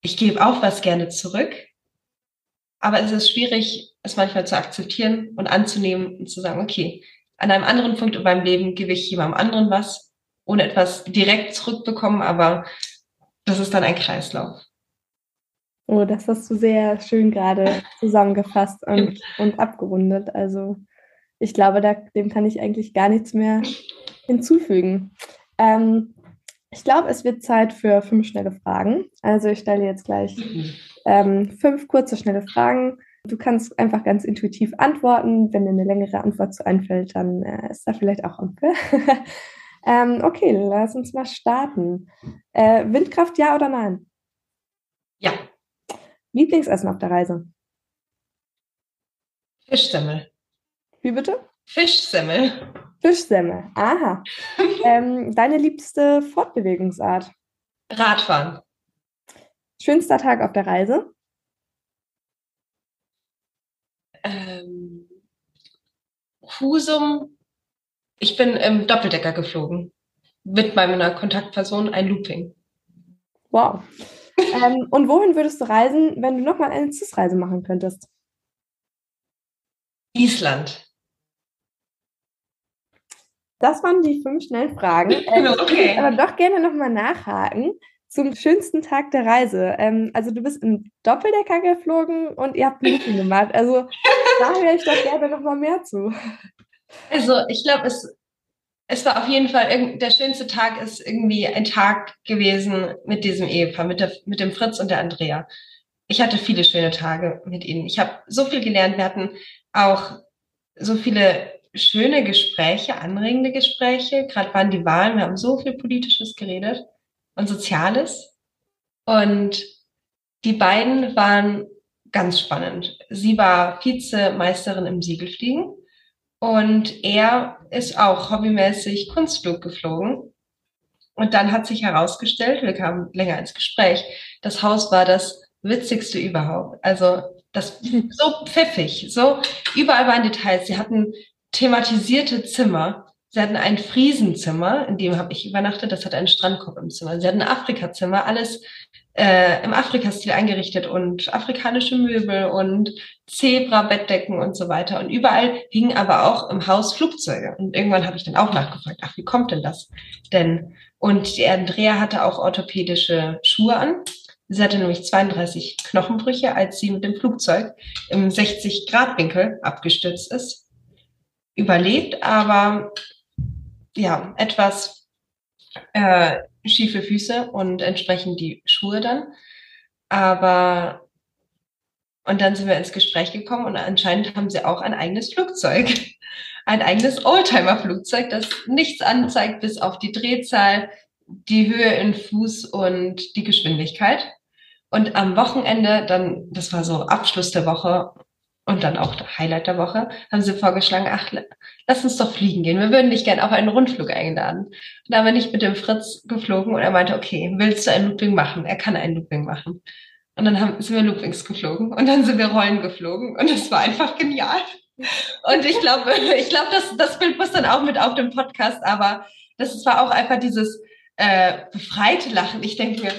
ich gebe auch was gerne zurück, aber es ist schwierig, es manchmal zu akzeptieren und anzunehmen und zu sagen, okay, an einem anderen Punkt in meinem Leben gebe ich jemandem anderen was, ohne etwas direkt zurückbekommen, aber das ist dann ein Kreislauf. Oh, das hast du sehr schön gerade zusammengefasst und, und abgerundet. Also ich glaube, da, dem kann ich eigentlich gar nichts mehr hinzufügen. Ähm, ich glaube, es wird Zeit für fünf schnelle Fragen. Also ich stelle jetzt gleich ähm, fünf kurze, schnelle Fragen. Du kannst einfach ganz intuitiv antworten. Wenn dir eine längere Antwort zu einfällt, dann äh, ist da vielleicht auch Ampel. ähm, okay, lass uns mal starten. Äh, Windkraft, ja oder nein? Ja. Lieblingsessen auf der Reise? Fischsemmel. Wie bitte? Fischsemmel. Fischsemmel, aha. ähm, deine liebste Fortbewegungsart? Radfahren. Schönster Tag auf der Reise? Ähm, Husum. Ich bin im Doppeldecker geflogen. Mit meiner Kontaktperson ein Looping. Wow. ähm, und wohin würdest du reisen, wenn du nochmal eine CIS-Reise machen könntest? Island. Das waren die fünf schnellen Fragen. Äh, okay. aber doch gerne nochmal nachhaken zum schönsten Tag der Reise. Ähm, also du bist im Doppeldecker geflogen und ihr habt Meeting gemacht. Also da höre ich doch gerne nochmal mehr zu. Also ich glaube, es, es war auf jeden Fall, der schönste Tag ist irgendwie ein Tag gewesen mit diesem Ehepaar, mit, der, mit dem Fritz und der Andrea. Ich hatte viele schöne Tage mit ihnen. Ich habe so viel gelernt. Wir hatten auch so viele schöne Gespräche, anregende Gespräche. Gerade waren die Wahlen, wir haben so viel Politisches geredet und Soziales. Und die beiden waren ganz spannend. Sie war Vizemeisterin im Siegelfliegen und er ist auch hobbymäßig Kunstflug geflogen. Und dann hat sich herausgestellt, wir kamen länger ins Gespräch, das Haus war das Witzigste überhaupt. Also das so pfiffig, so überall waren Details. Sie hatten thematisierte Zimmer. Sie hatten ein Friesenzimmer, in dem habe ich übernachtet. Das hat einen Strandkorb im Zimmer. Sie hatten ein Afrikazimmer, alles äh, im Afrikastil eingerichtet und afrikanische Möbel und Zebra-Bettdecken und so weiter. Und überall hingen aber auch im Haus Flugzeuge. Und irgendwann habe ich dann auch nachgefragt, ach, wie kommt denn das denn? Und die Andrea hatte auch orthopädische Schuhe an. Sie hatte nämlich 32 Knochenbrüche, als sie mit dem Flugzeug im 60-Grad-Winkel abgestürzt ist. Überlebt, aber ja, etwas äh, schiefe Füße und entsprechend die Schuhe dann. Aber und dann sind wir ins Gespräch gekommen und anscheinend haben sie auch ein eigenes Flugzeug. Ein eigenes Oldtimer-Flugzeug, das nichts anzeigt bis auf die Drehzahl, die Höhe in Fuß und die Geschwindigkeit. Und am Wochenende, dann, das war so Abschluss der Woche und dann auch Highlight der Woche, haben sie vorgeschlagen, ach, lass uns doch fliegen gehen. Wir würden dich gerne auf einen Rundflug eingeladen. Und da bin ich mit dem Fritz geflogen und er meinte, okay, willst du einen Looping machen? Er kann einen Looping machen. Und dann haben, sind wir Loopings geflogen und dann sind wir Rollen geflogen und es war einfach genial. Und ich glaube, ich glaube, das, das Bild muss dann auch mit auf dem Podcast, aber das war auch einfach dieses äh, befreite Lachen. Ich denke mir,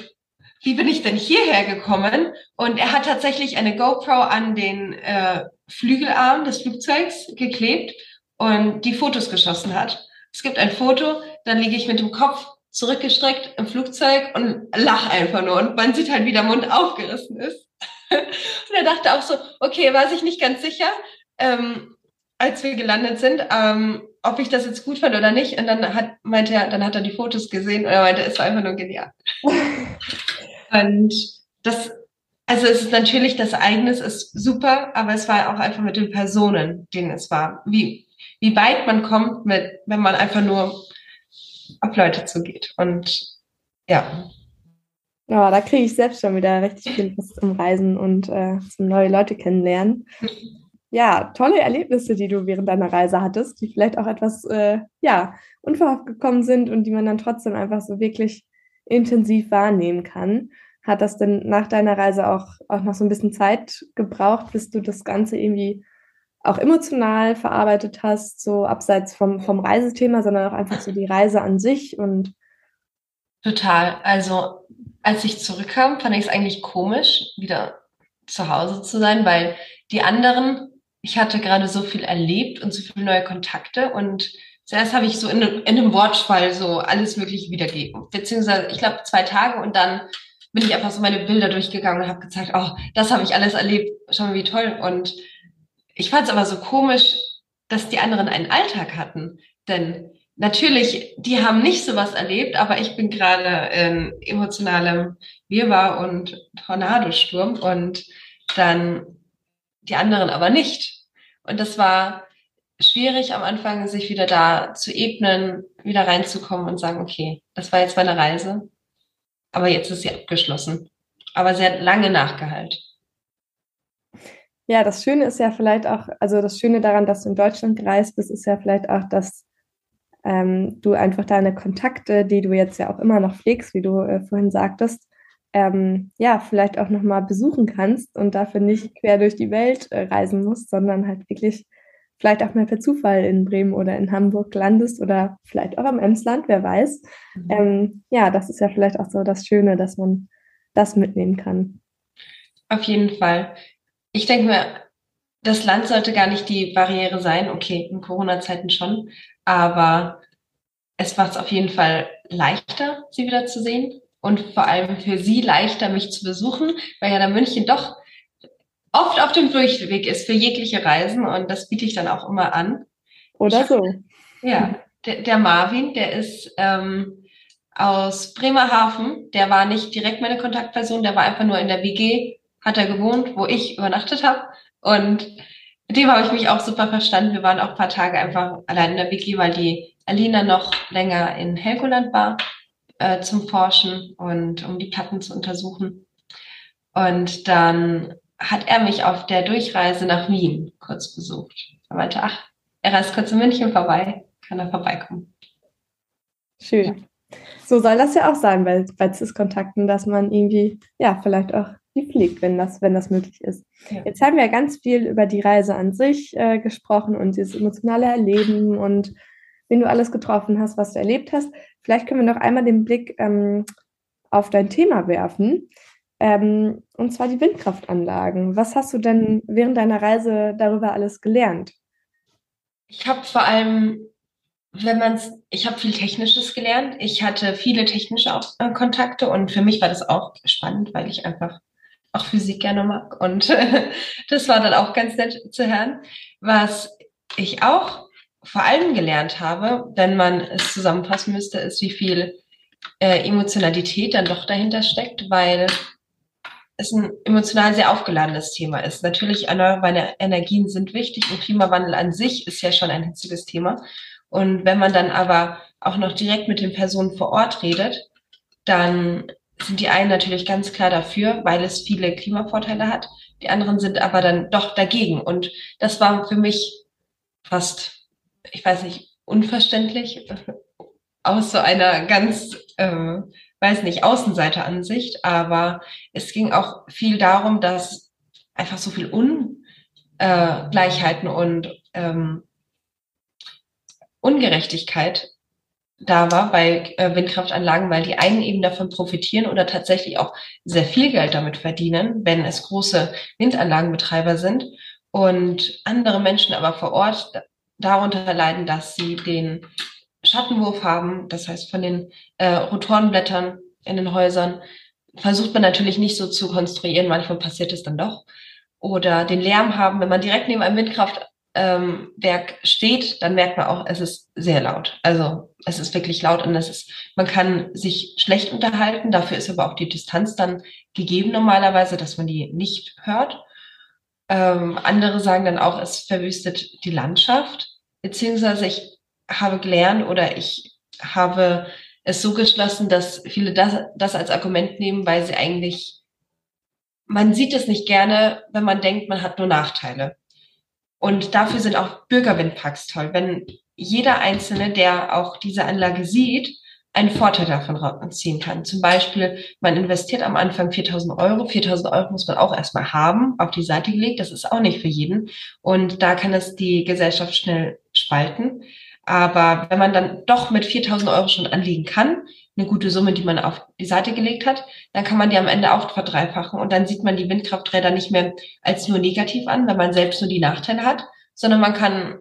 wie bin ich denn hierher gekommen? Und er hat tatsächlich eine GoPro an den äh, Flügelarm des Flugzeugs geklebt und die Fotos geschossen hat. Es gibt ein Foto, dann liege ich mit dem Kopf zurückgestreckt im Flugzeug und lach einfach nur und man sieht halt, wie der Mund aufgerissen ist. und er dachte auch so, okay, war sich nicht ganz sicher, ähm, als wir gelandet sind, ähm, ob ich das jetzt gut fand oder nicht. Und dann hat, meinte er, dann hat er die Fotos gesehen und er meinte, es war einfach nur genial. und das, also es ist natürlich, das Ereignis ist super, aber es war auch einfach mit den Personen, denen es war. Wie, wie weit man kommt mit, wenn man einfach nur auf Leute zugeht. Und ja. Ja, da kriege ich selbst schon wieder richtig viel Lust zum Reisen und äh, zum neue Leute kennenlernen. Ja, tolle Erlebnisse, die du während deiner Reise hattest, die vielleicht auch etwas äh, ja, unverhofft gekommen sind und die man dann trotzdem einfach so wirklich intensiv wahrnehmen kann. Hat das denn nach deiner Reise auch, auch noch so ein bisschen Zeit gebraucht, bis du das Ganze irgendwie auch emotional verarbeitet hast, so abseits vom, vom Reisethema, sondern auch einfach so die Reise an sich und Total. Also als ich zurückkam, fand ich es eigentlich komisch, wieder zu Hause zu sein, weil die anderen, ich hatte gerade so viel erlebt und so viele neue Kontakte und zuerst habe ich so in, in einem Wortschwall so alles Mögliche wiedergegeben, beziehungsweise ich glaube zwei Tage und dann bin ich einfach so meine Bilder durchgegangen und habe gezeigt, oh, das habe ich alles erlebt, schau mal wie toll und ich fand es aber so komisch, dass die anderen einen Alltag hatten. Denn natürlich, die haben nicht sowas erlebt, aber ich bin gerade in emotionalem Wirrwarr und Tornadosturm und dann die anderen aber nicht. Und das war schwierig am Anfang, sich wieder da zu ebnen, wieder reinzukommen und sagen, okay, das war jetzt meine Reise, aber jetzt ist sie abgeschlossen. Aber sie hat lange nachgehalten. Ja, das Schöne ist ja vielleicht auch, also das Schöne daran, dass du in Deutschland gereist bist, ist ja vielleicht auch, dass ähm, du einfach deine Kontakte, die du jetzt ja auch immer noch pflegst, wie du äh, vorhin sagtest, ähm, ja, vielleicht auch nochmal besuchen kannst und dafür nicht quer durch die Welt äh, reisen musst, sondern halt wirklich vielleicht auch mal per Zufall in Bremen oder in Hamburg landest oder vielleicht auch im Emsland, wer weiß. Mhm. Ähm, ja, das ist ja vielleicht auch so das Schöne, dass man das mitnehmen kann. Auf jeden Fall ich denke mir, das Land sollte gar nicht die Barriere sein. Okay, in Corona-Zeiten schon. Aber es macht es auf jeden Fall leichter, sie wieder zu sehen. Und vor allem für sie leichter, mich zu besuchen, weil ja da München doch oft auf dem Durchweg ist für jegliche Reisen. Und das biete ich dann auch immer an. Oder so. Ja, der, der Marvin, der ist ähm, aus Bremerhaven. Der war nicht direkt meine Kontaktperson, der war einfach nur in der WG hat er gewohnt, wo ich übernachtet habe. Und mit dem habe ich mich auch super verstanden. Wir waren auch ein paar Tage einfach allein in der Wiki, weil die Alina noch länger in Helgoland war äh, zum Forschen und um die Platten zu untersuchen. Und dann hat er mich auf der Durchreise nach Wien kurz besucht. Er meinte, ach, er reist kurz in München vorbei, kann er vorbeikommen. Schön. So soll das ja auch sein bei, bei CIS-Kontakten, dass man irgendwie, ja, vielleicht auch die fliegt, wenn das, wenn das möglich ist. Ja. Jetzt haben wir ganz viel über die Reise an sich äh, gesprochen und dieses emotionale Erleben und wen du alles getroffen hast, was du erlebt hast. Vielleicht können wir noch einmal den Blick ähm, auf dein Thema werfen. Ähm, und zwar die Windkraftanlagen. Was hast du denn während deiner Reise darüber alles gelernt? Ich habe vor allem, wenn man es, ich habe viel Technisches gelernt. Ich hatte viele technische äh, Kontakte und für mich war das auch spannend, weil ich einfach auch Physik gerne mag. Und das war dann auch ganz nett zu hören. Was ich auch vor allem gelernt habe, wenn man es zusammenfassen müsste, ist, wie viel äh, Emotionalität dann doch dahinter steckt, weil es ein emotional sehr aufgeladenes Thema ist. Natürlich, erneuerbare Energien sind wichtig und Klimawandel an sich ist ja schon ein hitziges Thema. Und wenn man dann aber auch noch direkt mit den Personen vor Ort redet, dann sind die einen natürlich ganz klar dafür, weil es viele Klimavorteile hat. Die anderen sind aber dann doch dagegen. Und das war für mich fast, ich weiß nicht, unverständlich aus so einer ganz äh, weiß nicht, Außenseiteransicht, aber es ging auch viel darum, dass einfach so viel Ungleichheiten und ähm, Ungerechtigkeit da war bei äh, Windkraftanlagen, weil die einen eben davon profitieren oder tatsächlich auch sehr viel Geld damit verdienen, wenn es große Windanlagenbetreiber sind und andere Menschen aber vor Ort darunter leiden, dass sie den Schattenwurf haben, das heißt von den äh, Rotorenblättern in den Häusern, versucht man natürlich nicht so zu konstruieren, manchmal passiert es dann doch. Oder den Lärm haben, wenn man direkt neben einem Windkraftwerk ähm, steht, dann merkt man auch, es ist sehr laut. Also es ist wirklich laut und es ist, man kann sich schlecht unterhalten, dafür ist aber auch die Distanz dann gegeben normalerweise, dass man die nicht hört. Ähm, andere sagen dann auch, es verwüstet die Landschaft, beziehungsweise ich habe gelernt oder ich habe es so geschlossen, dass viele das, das als Argument nehmen, weil sie eigentlich, man sieht es nicht gerne, wenn man denkt, man hat nur Nachteile. Und dafür sind auch Bürgerwindparks toll. Wenn jeder Einzelne, der auch diese Anlage sieht, einen Vorteil davon ziehen kann. Zum Beispiel, man investiert am Anfang 4000 Euro. 4000 Euro muss man auch erstmal haben, auf die Seite gelegt. Das ist auch nicht für jeden. Und da kann es die Gesellschaft schnell spalten. Aber wenn man dann doch mit 4000 Euro schon anlegen kann, eine gute Summe, die man auf die Seite gelegt hat, dann kann man die am Ende auch verdreifachen und dann sieht man die Windkrafträder nicht mehr als nur negativ an, wenn man selbst nur die Nachteile hat, sondern man kann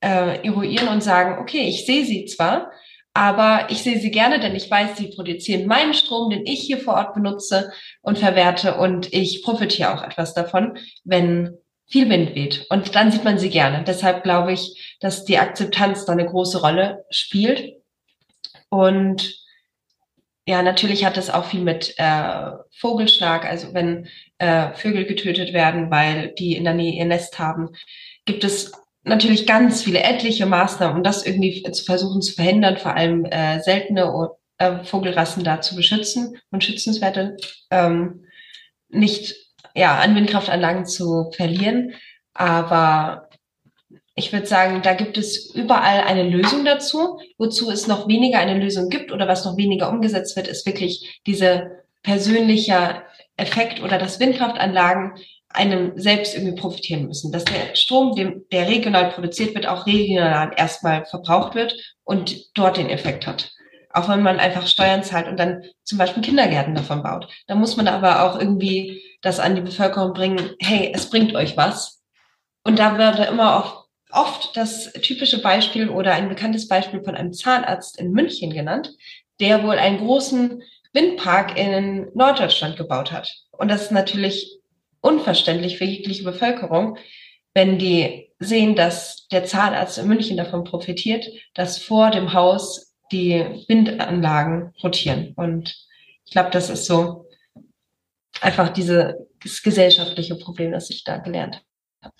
äh, eruieren und sagen, okay, ich sehe sie zwar, aber ich sehe sie gerne, denn ich weiß, sie produzieren meinen Strom, den ich hier vor Ort benutze und verwerte und ich profitiere auch etwas davon, wenn viel Wind weht. Und dann sieht man sie gerne. Deshalb glaube ich, dass die Akzeptanz da eine große Rolle spielt. Und ja, natürlich hat es auch viel mit äh, Vogelschlag, also wenn äh, Vögel getötet werden, weil die in der Nähe ihr Nest haben, gibt es natürlich ganz viele etliche Maßnahmen, um das irgendwie zu versuchen zu verhindern, vor allem äh, seltene äh, Vogelrassen da zu beschützen und schützenswerte ähm, nicht ja, an Windkraftanlagen zu verlieren. Aber ich würde sagen, da gibt es überall eine Lösung dazu. Wozu es noch weniger eine Lösung gibt oder was noch weniger umgesetzt wird, ist wirklich diese persönliche Effekt oder dass Windkraftanlagen einem selbst irgendwie profitieren müssen. Dass der Strom, der regional produziert wird, auch regional erstmal verbraucht wird und dort den Effekt hat. Auch wenn man einfach Steuern zahlt und dann zum Beispiel Kindergärten davon baut. Da muss man aber auch irgendwie das an die Bevölkerung bringen, hey, es bringt euch was. Und da würde immer oft, oft das typische Beispiel oder ein bekanntes Beispiel von einem Zahnarzt in München genannt, der wohl einen großen Windpark in Norddeutschland gebaut hat. Und das ist natürlich unverständlich für jegliche Bevölkerung, wenn die sehen, dass der Zahnarzt in München davon profitiert, dass vor dem Haus die Windanlagen rotieren. Und ich glaube, das ist so einfach dieses gesellschaftliche Problem, das ich da gelernt habe.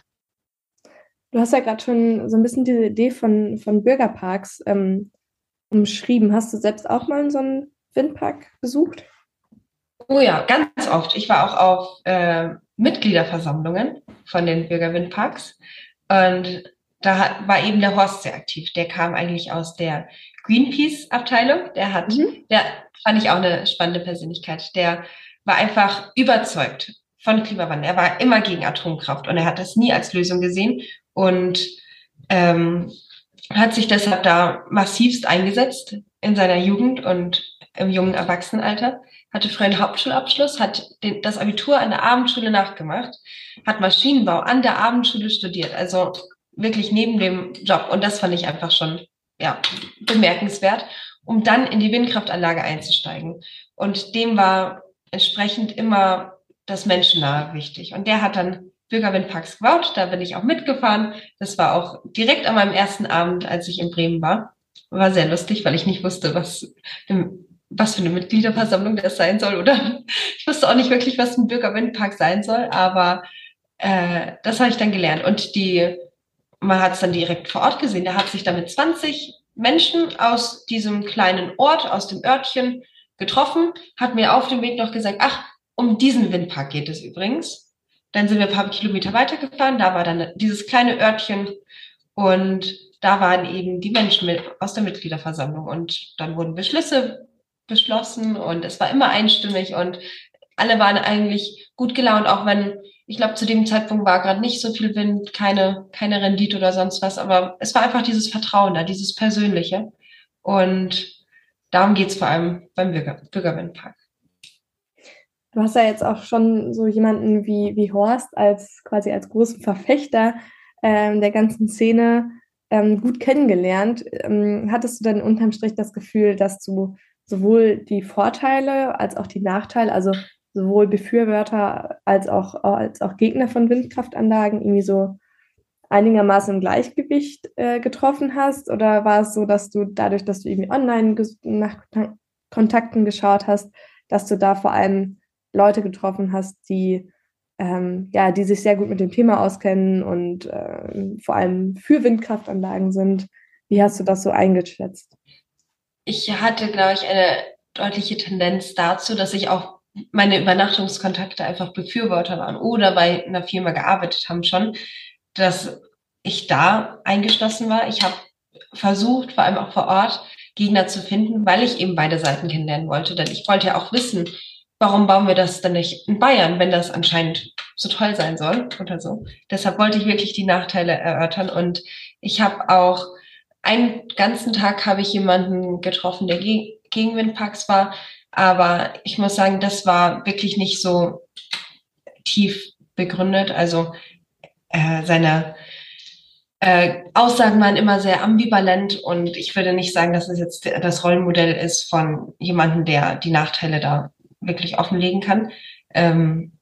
Du hast ja gerade schon so ein bisschen diese Idee von, von Bürgerparks ähm, umschrieben. Hast du selbst auch mal so einen Windpark besucht? Oh ja, ganz oft. Ich war auch auf äh, Mitgliederversammlungen von den Bürgerwindparks und da war eben der Horst sehr aktiv. Der kam eigentlich aus der Greenpeace-Abteilung. Der hat, mhm. der fand ich auch eine spannende Persönlichkeit. Der war einfach überzeugt von Klimawandel. Er war immer gegen Atomkraft und er hat das nie als Lösung gesehen und ähm, hat sich deshalb da massivst eingesetzt in seiner Jugend und im jungen Erwachsenenalter, hatte früher einen Hauptschulabschluss, hat den, das Abitur an der Abendschule nachgemacht, hat Maschinenbau an der Abendschule studiert, also wirklich neben dem Job. Und das fand ich einfach schon ja, bemerkenswert, um dann in die Windkraftanlage einzusteigen. Und dem war entsprechend immer das Menschennahe wichtig. Und der hat dann Bürgerwindparks gebaut, da bin ich auch mitgefahren. Das war auch direkt an meinem ersten Abend, als ich in Bremen war. War sehr lustig, weil ich nicht wusste, was, was für eine Mitgliederversammlung das sein soll. Oder ich wusste auch nicht wirklich, was ein Bürgerwindpark sein soll, aber äh, das habe ich dann gelernt. Und die, man hat es dann direkt vor Ort gesehen. Da hat sich dann mit 20 Menschen aus diesem kleinen Ort, aus dem Örtchen getroffen, hat mir auf dem Weg noch gesagt, ach, um diesen Windpark geht es übrigens. Dann sind wir ein paar Kilometer weitergefahren, da war dann dieses kleine Örtchen und da waren eben die Menschen mit, aus der Mitgliederversammlung und dann wurden Beschlüsse beschlossen und es war immer einstimmig und alle waren eigentlich gut gelaunt, auch wenn ich glaube, zu dem Zeitpunkt war gerade nicht so viel Wind, keine, keine Rendite oder sonst was, aber es war einfach dieses Vertrauen da, dieses Persönliche. Und darum geht es vor allem beim Bürger, Bürgerwindpark. Du hast ja jetzt auch schon so jemanden wie, wie Horst als quasi als großen Verfechter ähm, der ganzen Szene ähm, gut kennengelernt. Ähm, hattest du denn unterm Strich das Gefühl, dass du sowohl die Vorteile als auch die Nachteile, also sowohl Befürworter als auch, als auch Gegner von Windkraftanlagen irgendwie so einigermaßen im Gleichgewicht äh, getroffen hast? Oder war es so, dass du dadurch, dass du irgendwie online nach Kontakten geschaut hast, dass du da vor allem Leute getroffen hast, die ähm, ja, die sich sehr gut mit dem Thema auskennen und äh, vor allem für Windkraftanlagen sind. Wie hast du das so eingeschätzt? Ich hatte, glaube ich, eine deutliche Tendenz dazu, dass ich auch meine Übernachtungskontakte einfach Befürworter waren oder bei einer Firma gearbeitet haben schon, dass ich da eingeschlossen war. Ich habe versucht, vor allem auch vor Ort, Gegner zu finden, weil ich eben beide Seiten kennenlernen wollte. Denn ich wollte ja auch wissen, warum bauen wir das denn nicht in Bayern, wenn das anscheinend so toll sein soll oder so. Deshalb wollte ich wirklich die Nachteile erörtern und ich habe auch einen ganzen Tag habe ich jemanden getroffen, der gegen Windparks war, aber ich muss sagen, das war wirklich nicht so tief begründet. Also äh, seine äh, Aussagen waren immer sehr ambivalent und ich würde nicht sagen, dass es jetzt das Rollenmodell ist von jemandem, der die Nachteile da wirklich offenlegen kann. Ähm,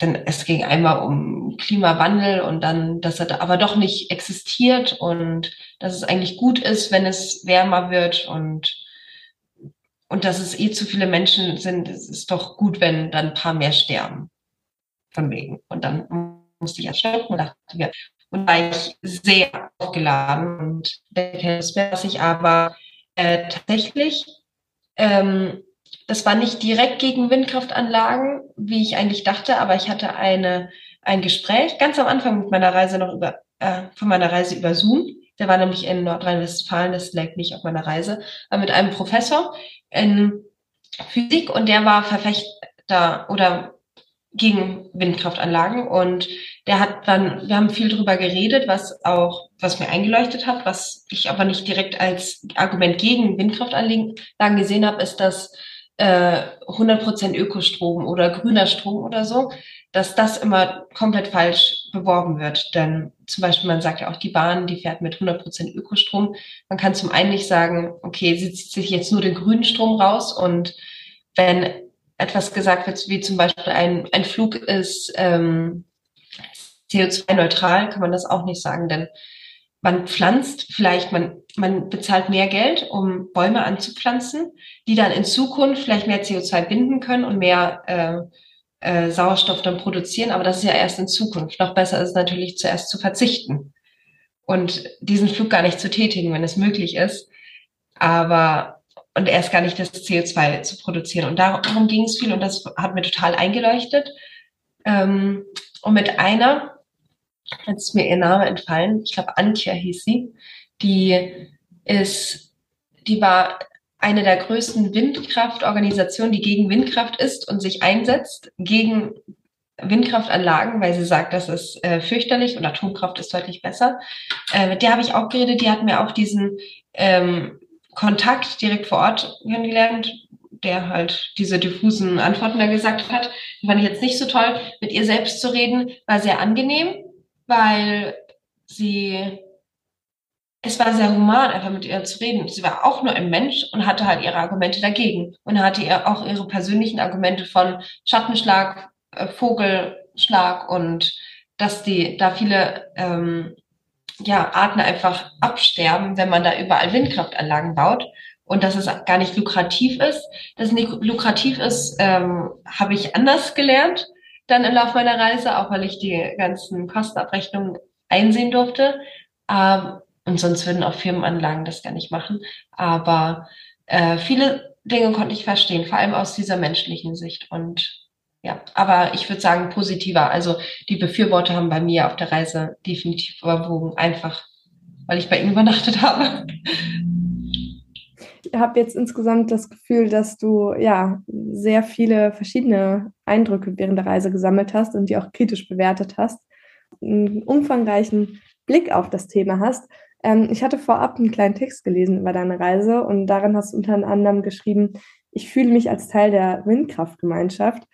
denn es ging einmal um Klimawandel und dann, dass er da aber doch nicht existiert und dass es eigentlich gut ist, wenn es wärmer wird und, und dass es eh zu viele Menschen sind. Es ist doch gut, wenn dann ein paar mehr sterben. Von wegen. Und dann musste ich erschrecken und dachte mir, und war ich sehr aufgeladen und denke, das wäre ich aber äh, tatsächlich ähm, das war nicht direkt gegen Windkraftanlagen, wie ich eigentlich dachte, aber ich hatte eine, ein Gespräch ganz am Anfang mit meiner Reise noch über, äh, von meiner Reise über Zoom. Der war nämlich in Nordrhein-Westfalen, das lag nicht auf meiner Reise, aber mit einem Professor in Physik und der war Verfechter oder gegen Windkraftanlagen und der hat dann, wir haben viel drüber geredet, was auch, was mir eingeleuchtet hat, was ich aber nicht direkt als Argument gegen Windkraftanlagen gesehen habe, ist, dass äh, 100% Ökostrom oder grüner Strom oder so, dass das immer komplett falsch beworben wird. Denn zum Beispiel, man sagt ja auch, die Bahn, die fährt mit 100% Ökostrom. Man kann zum einen nicht sagen, okay, sie zieht sich jetzt nur den grünen Strom raus und wenn etwas gesagt wird, wie zum Beispiel ein, ein Flug ist ähm, CO2-neutral, kann man das auch nicht sagen, denn man pflanzt vielleicht, man, man bezahlt mehr Geld, um Bäume anzupflanzen, die dann in Zukunft vielleicht mehr CO2 binden können und mehr äh, äh, Sauerstoff dann produzieren. Aber das ist ja erst in Zukunft. Noch besser ist natürlich zuerst zu verzichten und diesen Flug gar nicht zu tätigen, wenn es möglich ist. Aber und erst gar nicht das CO2 zu produzieren. Und darum ging es viel und das hat mir total eingeleuchtet. Ähm, und mit einer jetzt ist mir ihr Name entfallen, ich glaube Antje hieß sie, die ist, die war eine der größten Windkraftorganisationen, die gegen Windkraft ist und sich einsetzt, gegen Windkraftanlagen, weil sie sagt, das ist äh, fürchterlich und Atomkraft ist deutlich besser. Äh, mit der habe ich auch geredet, die hat mir auch diesen ähm, Kontakt direkt vor Ort kennengelernt, der halt diese diffusen Antworten da gesagt hat. Die fand ich jetzt nicht so toll. Mit ihr selbst zu reden, war sehr angenehm, weil sie, es war sehr human, einfach mit ihr zu reden. Sie war auch nur ein Mensch und hatte halt ihre Argumente dagegen und hatte ihr auch ihre persönlichen Argumente von Schattenschlag, äh, Vogelschlag und dass die da viele ähm, ja, Arten einfach absterben, wenn man da überall Windkraftanlagen baut und dass es gar nicht lukrativ ist. Dass es nicht lukrativ ist, ähm, habe ich anders gelernt dann im Laufe meiner Reise, auch weil ich die ganzen Kostenabrechnungen einsehen durfte. Ähm, und sonst würden auch Firmenanlagen das gar nicht machen. Aber äh, viele Dinge konnte ich verstehen, vor allem aus dieser menschlichen Sicht. Und ja, aber ich würde sagen positiver. Also die Befürworter haben bei mir auf der Reise definitiv überwogen, einfach weil ich bei ihnen übernachtet habe. Ich habe jetzt insgesamt das Gefühl, dass du ja sehr viele verschiedene Eindrücke während der Reise gesammelt hast und die auch kritisch bewertet hast, einen umfangreichen Blick auf das Thema hast. Ähm, ich hatte vorab einen kleinen Text gelesen über deine Reise und darin hast du unter anderem geschrieben, ich fühle mich als Teil der Windkraftgemeinschaft.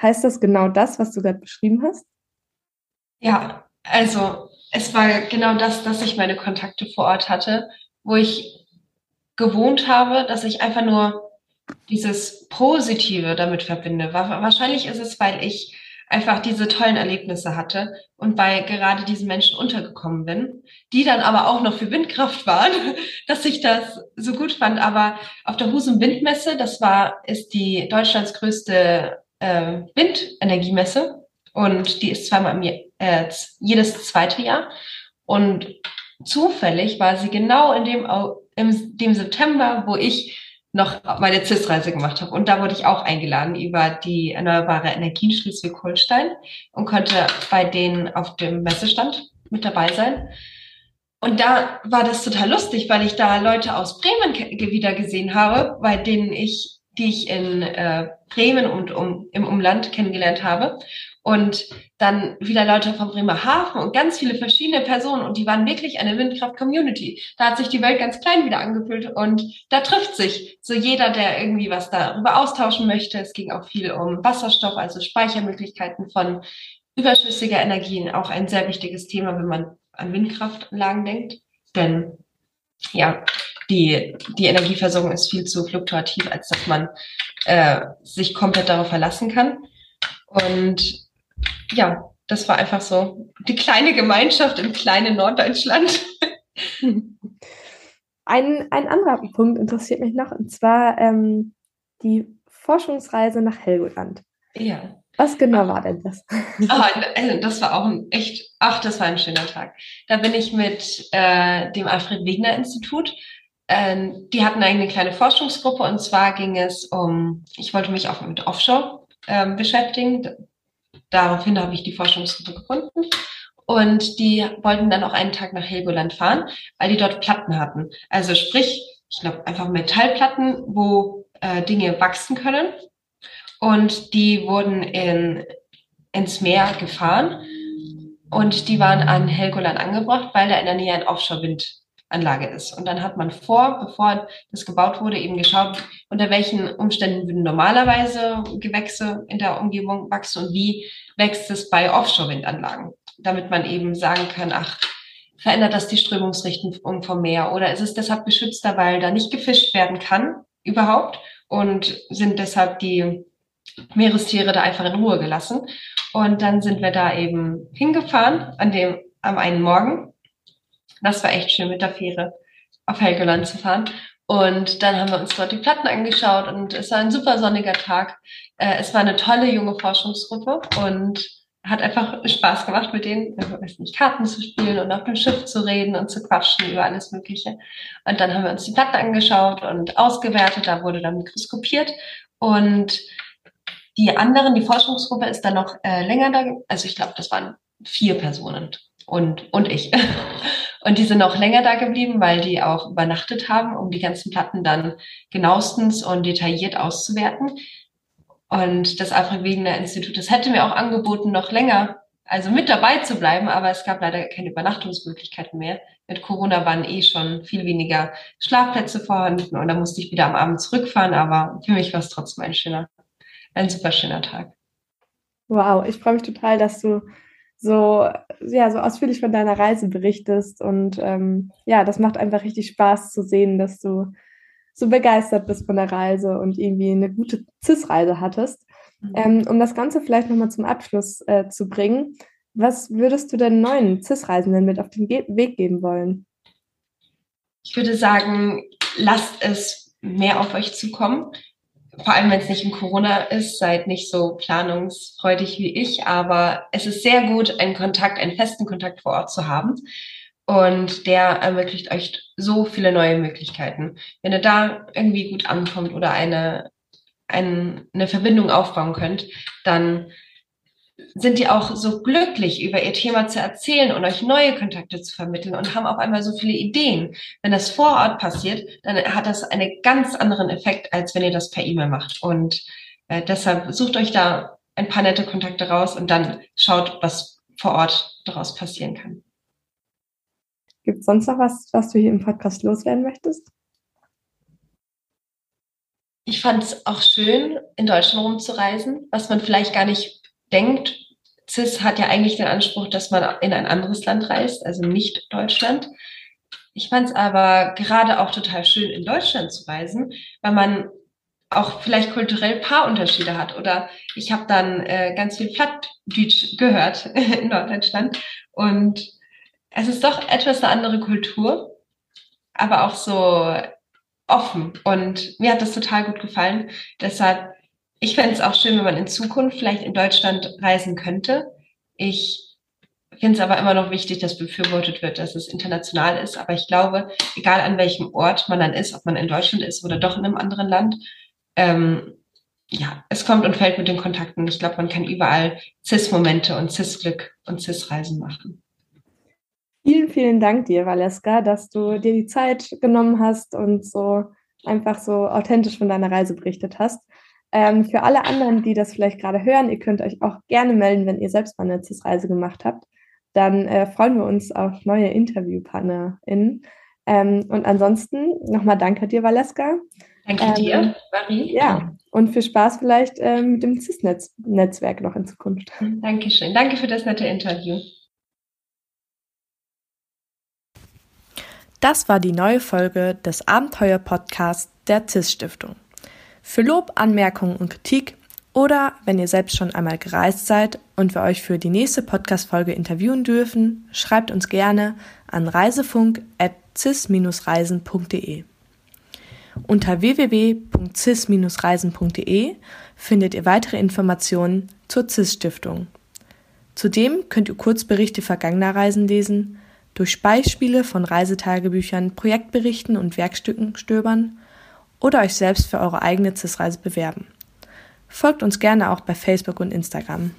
Heißt das genau das, was du gerade beschrieben hast? Ja, also es war genau das, dass ich meine Kontakte vor Ort hatte, wo ich gewohnt habe, dass ich einfach nur dieses Positive damit verbinde. Wahrscheinlich ist es, weil ich einfach diese tollen Erlebnisse hatte und bei gerade diesen Menschen untergekommen bin, die dann aber auch noch für Windkraft waren, dass ich das so gut fand. Aber auf der Husum Windmesse, das war, ist die Deutschlands größte äh, Windenergiemesse und die ist zweimal im, äh, jedes zweite Jahr. Und zufällig war sie genau in dem, im, dem September, wo ich noch meine CIS-Reise gemacht habe. Und da wurde ich auch eingeladen über die erneuerbare Energien Schleswig-Holstein und konnte bei denen auf dem Messestand mit dabei sein. Und da war das total lustig, weil ich da Leute aus Bremen wieder gesehen habe, bei denen ich die ich in äh, Bremen und um, im Umland kennengelernt habe. Und dann wieder Leute von Bremerhaven und ganz viele verschiedene Personen. Und die waren wirklich eine Windkraft-Community. Da hat sich die Welt ganz klein wieder angefühlt. Und da trifft sich so jeder, der irgendwie was darüber austauschen möchte. Es ging auch viel um Wasserstoff, also Speichermöglichkeiten von überschüssiger Energien. Auch ein sehr wichtiges Thema, wenn man an Windkraftanlagen denkt. Denn ja, die, die Energieversorgung ist viel zu fluktuativ, als dass man äh, sich komplett darauf verlassen kann. Und ja, das war einfach so die kleine Gemeinschaft im kleinen Norddeutschland. Ein, ein anderer Punkt interessiert mich noch, und zwar ähm, die Forschungsreise nach Helgoland. Ja. Was genau war denn das? Ah, also das war auch ein echt, ach, das war ein schöner Tag. Da bin ich mit äh, dem Alfred Wegener Institut ähm, die hatten eine kleine Forschungsgruppe und zwar ging es um, ich wollte mich auch mit Offshore ähm, beschäftigen. Daraufhin habe ich die Forschungsgruppe gefunden. Und die wollten dann auch einen Tag nach Helgoland fahren, weil die dort Platten hatten. Also sprich, ich glaube einfach Metallplatten, wo äh, Dinge wachsen können. Und die wurden in, ins Meer gefahren. Und die waren an Helgoland angebracht, weil da in der Nähe ein Offshore-Wind Anlage ist. Und dann hat man vor, bevor das gebaut wurde, eben geschaut, unter welchen Umständen würden normalerweise Gewächse in der Umgebung wachsen und wie wächst es bei Offshore-Windanlagen, damit man eben sagen kann, ach, verändert das die Strömungsrichtung vom Meer oder ist es deshalb geschützter, weil da nicht gefischt werden kann überhaupt und sind deshalb die Meerestiere da einfach in Ruhe gelassen. Und dann sind wir da eben hingefahren an dem, am einen Morgen das war echt schön mit der Fähre auf Helgoland zu fahren. Und dann haben wir uns dort die Platten angeschaut und es war ein super sonniger Tag. Äh, es war eine tolle junge Forschungsgruppe und hat einfach Spaß gemacht, mit denen, weiß nicht, Karten zu spielen und auf dem Schiff zu reden und zu quatschen über alles Mögliche. Und dann haben wir uns die Platten angeschaut und ausgewertet. Da wurde dann mikroskopiert und die anderen, die Forschungsgruppe ist dann noch äh, länger da, also ich glaube, das waren vier Personen und, und ich. Und die sind auch länger da geblieben, weil die auch übernachtet haben, um die ganzen Platten dann genauestens und detailliert auszuwerten. Und das Alfred Wegener Institut, das hätte mir auch angeboten, noch länger, also mit dabei zu bleiben, aber es gab leider keine Übernachtungsmöglichkeiten mehr. Mit Corona waren eh schon viel weniger Schlafplätze vorhanden und da musste ich wieder am Abend zurückfahren, aber für mich war es trotzdem ein schöner, ein super schöner Tag. Wow, ich freue mich total, dass du so, ja, so ausführlich von deiner Reise berichtest. Und ähm, ja, das macht einfach richtig Spaß zu sehen, dass du so begeistert bist von der Reise und irgendwie eine gute CIS-Reise hattest. Mhm. Ähm, um das Ganze vielleicht nochmal zum Abschluss äh, zu bringen, was würdest du denn neuen CIS-Reisenden mit auf den Ge Weg geben wollen? Ich würde sagen, lasst es mehr auf euch zukommen vor allem wenn es nicht in Corona ist, seid nicht so planungsfreudig wie ich, aber es ist sehr gut, einen Kontakt, einen festen Kontakt vor Ort zu haben. Und der ermöglicht euch so viele neue Möglichkeiten. Wenn ihr da irgendwie gut ankommt oder eine, eine, eine Verbindung aufbauen könnt, dann sind die auch so glücklich, über ihr Thema zu erzählen und euch neue Kontakte zu vermitteln und haben auf einmal so viele Ideen. Wenn das vor Ort passiert, dann hat das einen ganz anderen Effekt, als wenn ihr das per E-Mail macht. Und äh, deshalb sucht euch da ein paar nette Kontakte raus und dann schaut, was vor Ort daraus passieren kann. Gibt es sonst noch was, was du hier im Podcast loswerden möchtest? Ich fand es auch schön, in Deutschland rumzureisen, was man vielleicht gar nicht denkt, CIS hat ja eigentlich den Anspruch, dass man in ein anderes Land reist, also nicht Deutschland. Ich fand es aber gerade auch total schön, in Deutschland zu reisen, weil man auch vielleicht kulturell Paarunterschiede hat. Oder ich habe dann äh, ganz viel Plattdeutsch gehört in Norddeutschland. Und es ist doch etwas eine andere Kultur, aber auch so offen. Und mir hat das total gut gefallen. Deshalb ich fände es auch schön, wenn man in Zukunft vielleicht in Deutschland reisen könnte. Ich finde es aber immer noch wichtig, dass befürwortet wird, dass es international ist. Aber ich glaube, egal an welchem Ort man dann ist, ob man in Deutschland ist oder doch in einem anderen Land, ähm, ja, es kommt und fällt mit den Kontakten. Ich glaube, man kann überall CIS-Momente und CIS-Glück und CIS-Reisen machen. Vielen, vielen Dank dir, Valeska, dass du dir die Zeit genommen hast und so einfach so authentisch von deiner Reise berichtet hast. Ähm, für alle anderen, die das vielleicht gerade hören, ihr könnt euch auch gerne melden, wenn ihr selbst mal eine CIS-Reise gemacht habt. Dann äh, freuen wir uns auf neue InterviewpartnerInnen. Ähm, und ansonsten nochmal danke dir, Valeska. Danke ähm, dir, Marie. Ja, und viel Spaß vielleicht äh, mit dem CIS-Netzwerk noch in Zukunft. Dankeschön. Danke für das nette Interview. Das war die neue Folge des Abenteuer-Podcasts der CIS-Stiftung. Für Lob, Anmerkungen und Kritik oder wenn ihr selbst schon einmal gereist seid und wir euch für die nächste Podcast-Folge interviewen dürfen, schreibt uns gerne an reisefunk.cis-reisen.de. Unter www.cis-reisen.de findet ihr weitere Informationen zur CIS-Stiftung. Zudem könnt ihr Kurzberichte vergangener Reisen lesen, durch Beispiele von Reisetagebüchern, Projektberichten und Werkstücken stöbern oder euch selbst für eure eigene CIS-Reise bewerben. Folgt uns gerne auch bei Facebook und Instagram.